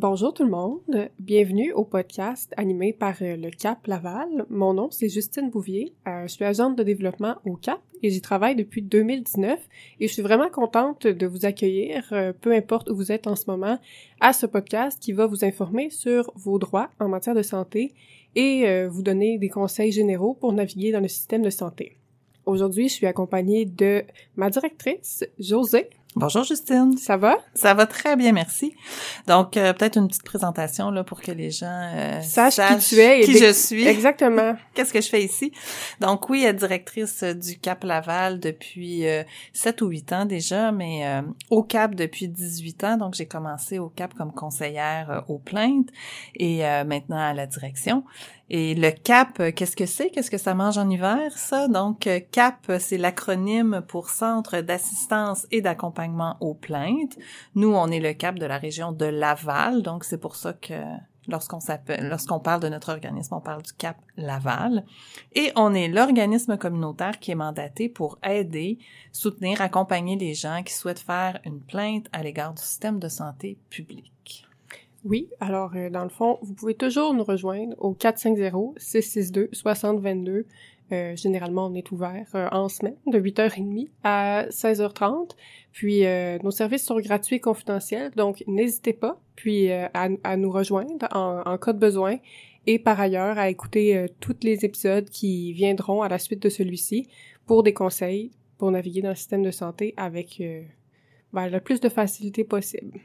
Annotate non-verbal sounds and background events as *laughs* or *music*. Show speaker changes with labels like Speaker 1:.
Speaker 1: Bonjour tout le monde, bienvenue au podcast animé par euh, le CAP Laval. Mon nom c'est Justine Bouvier, euh, je suis agente de développement au CAP et j'y travaille depuis 2019 et je suis vraiment contente de vous accueillir, euh, peu importe où vous êtes en ce moment, à ce podcast qui va vous informer sur vos droits en matière de santé et vous donner des conseils généraux pour naviguer dans le système de santé. Aujourd'hui, je suis accompagnée de ma directrice, José.
Speaker 2: Bonjour Justine.
Speaker 1: Ça va?
Speaker 2: Ça va très bien, merci. Donc euh, peut-être une petite présentation là pour que les gens euh,
Speaker 1: sachent, qui tu es
Speaker 2: et qui je suis.
Speaker 1: Exactement. *laughs*
Speaker 2: Qu'est-ce que je fais ici? Donc oui, directrice du Cap Laval depuis euh, 7 ou 8 ans déjà, mais euh, au Cap depuis 18 ans. Donc j'ai commencé au Cap comme conseillère euh, aux plaintes et maintenant à la direction. Et le CAP, euh, qu'est-ce que c'est? Qu'est-ce que ça mange en hiver, ça? Donc, euh, CAP, c'est l'acronyme pour Centre d'assistance et d'accompagnement aux plaintes. Nous, on est le CAP de la région de Laval, donc c'est pour ça que lorsqu'on s'appelle, parle de notre organisme, on parle du CAP Laval. Et on est l'organisme communautaire qui est mandaté pour aider, soutenir, accompagner les gens qui souhaitent faire une plainte à l'égard du système de santé public.
Speaker 1: Oui, alors euh, dans le fond, vous pouvez toujours nous rejoindre au 450-662-6022. Euh, généralement, on est ouvert euh, en semaine de 8h30 à 16h30. Puis nos services sont gratuits et confidentiels, donc n'hésitez pas puis à, nous rejoindre en, en, cas de besoin et par ailleurs à écouter tous les épisodes qui viendront à la suite de celui-ci pour des conseils pour naviguer dans le système de santé avec ben, le plus de facilité possible.